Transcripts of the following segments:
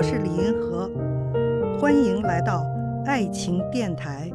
我是李银河，欢迎来到爱情电台。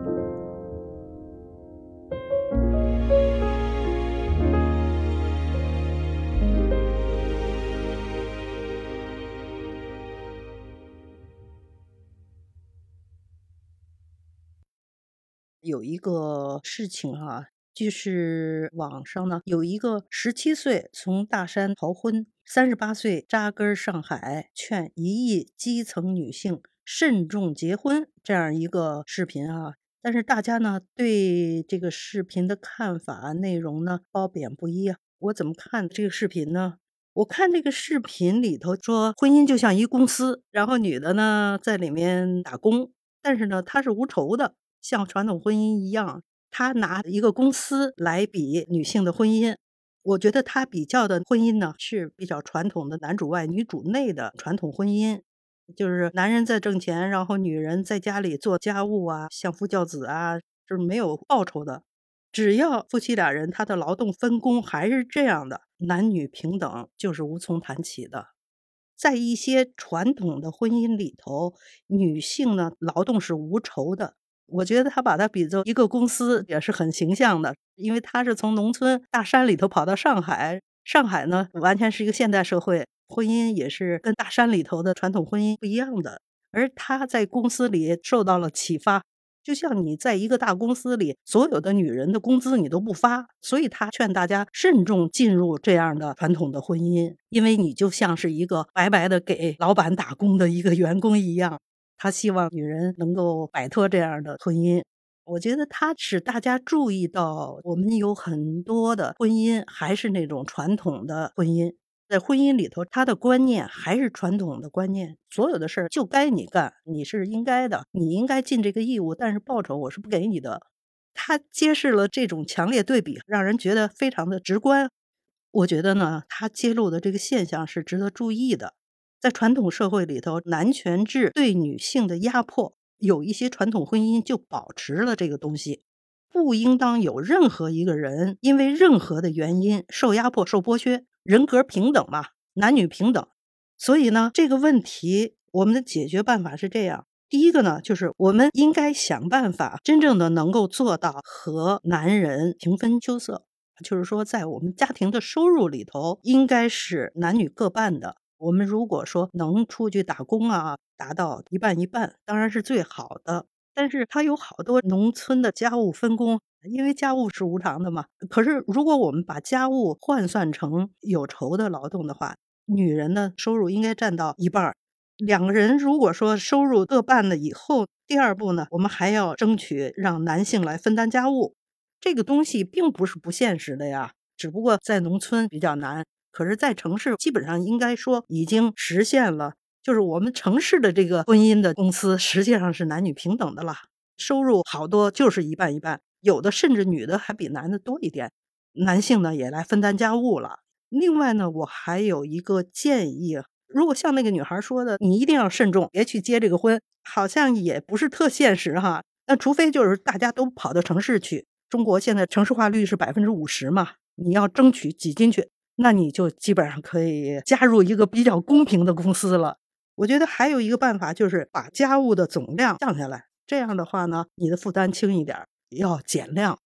有一个事情哈、就是网上呢有一个十七岁从大山逃婚，三十八岁扎根上海，劝一亿基层女性慎重结婚这样一个视频啊。但是大家呢对这个视频的看法内容呢褒贬不一啊。我怎么看这个视频呢？我看这个视频里头说，婚姻就像一公司，然后女的呢在里面打工，但是呢她是无酬的，像传统婚姻一样，他拿一个公司来比女性的婚姻。我觉得他比较的婚姻呢是比较传统的男主外女主内的传统婚姻，就是男人在挣钱，然后女人在家里做家务啊，相夫教子啊，就是没有报酬的。只要夫妻俩人他的劳动分工还是这样的，男女平等就是无从谈起的。在一些传统的婚姻里头，女性呢劳动是无酬的。我觉得他把它比作一个公司也是很形象的，因为他是从农村大山里头跑到上海，上海呢完全是一个现代社会，婚姻也是跟大山里头的传统婚姻不一样的。而他在公司里受到了启发，就像你在一个大公司里，所有的女人的工资你都不发，所以他劝大家慎重进入这样的传统的婚姻，因为你就像是一个白白的给老板打工的一个员工一样。他希望女人能够摆脱这样的婚姻。我觉得他使大家注意到，我们有很多的婚姻还是那种传统的婚姻，在婚姻里头，他的观念还是传统的观念，所有的事儿就该你干，你是应该的，你应该尽这个义务，但是报酬我是不给你的。他揭示了这种强烈对比，让人觉得非常的直观。我觉得呢，他揭露的这个现象是值得注意的。在传统社会里头，男权制对女性的压迫，有一些传统婚姻就保持了这个东西。不应当有任何一个人因为任何的原因受压迫、受剥削。人格平等嘛，男女平等。所以呢，这个问题我们的解决办法是这样：第一个呢，就是我们应该想办法真正的能够做到和男人平分秋色，就是说，在我们家庭的收入里头，应该是男女各半的。我们如果说能出去打工啊，达到一半一半，当然是最好的。但是它有好多农村的家务分工，因为家务是无偿的嘛。可是如果我们把家务换算成有酬的劳动的话，女人的收入应该占到一半儿。两个人如果说收入各半了以后，第二步呢，我们还要争取让男性来分担家务。这个东西并不是不现实的呀，只不过在农村比较难。可是，在城市基本上应该说已经实现了，就是我们城市的这个婚姻的公司实际上是男女平等的了，收入好多就是一半一半，有的甚至女的还比男的多一点，男性呢也来分担家务了。另外呢，我还有一个建议，如果像那个女孩说的，你一定要慎重，别去结这个婚，好像也不是特现实哈。那除非就是大家都跑到城市去，中国现在城市化率是百分之五十嘛，你要争取挤进去。那你就基本上可以加入一个比较公平的公司了。我觉得还有一个办法，就是把家务的总量降下来。这样的话呢，你的负担轻一点，要减量。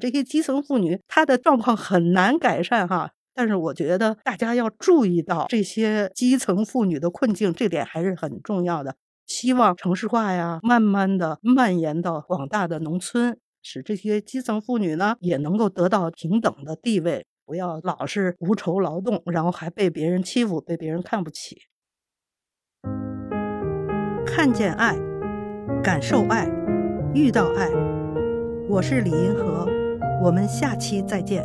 这些基层妇女她的状况很难改善哈，但是我觉得大家要注意到这些基层妇女的困境，这点还是很重要的。希望城市化呀，慢慢的蔓延到广大的农村，使这些基层妇女呢也能够得到平等的地位。不要老是无酬劳动，然后还被别人欺负，被别人看不起。看见爱，感受爱，遇到爱。我是李银河，我们下期再见。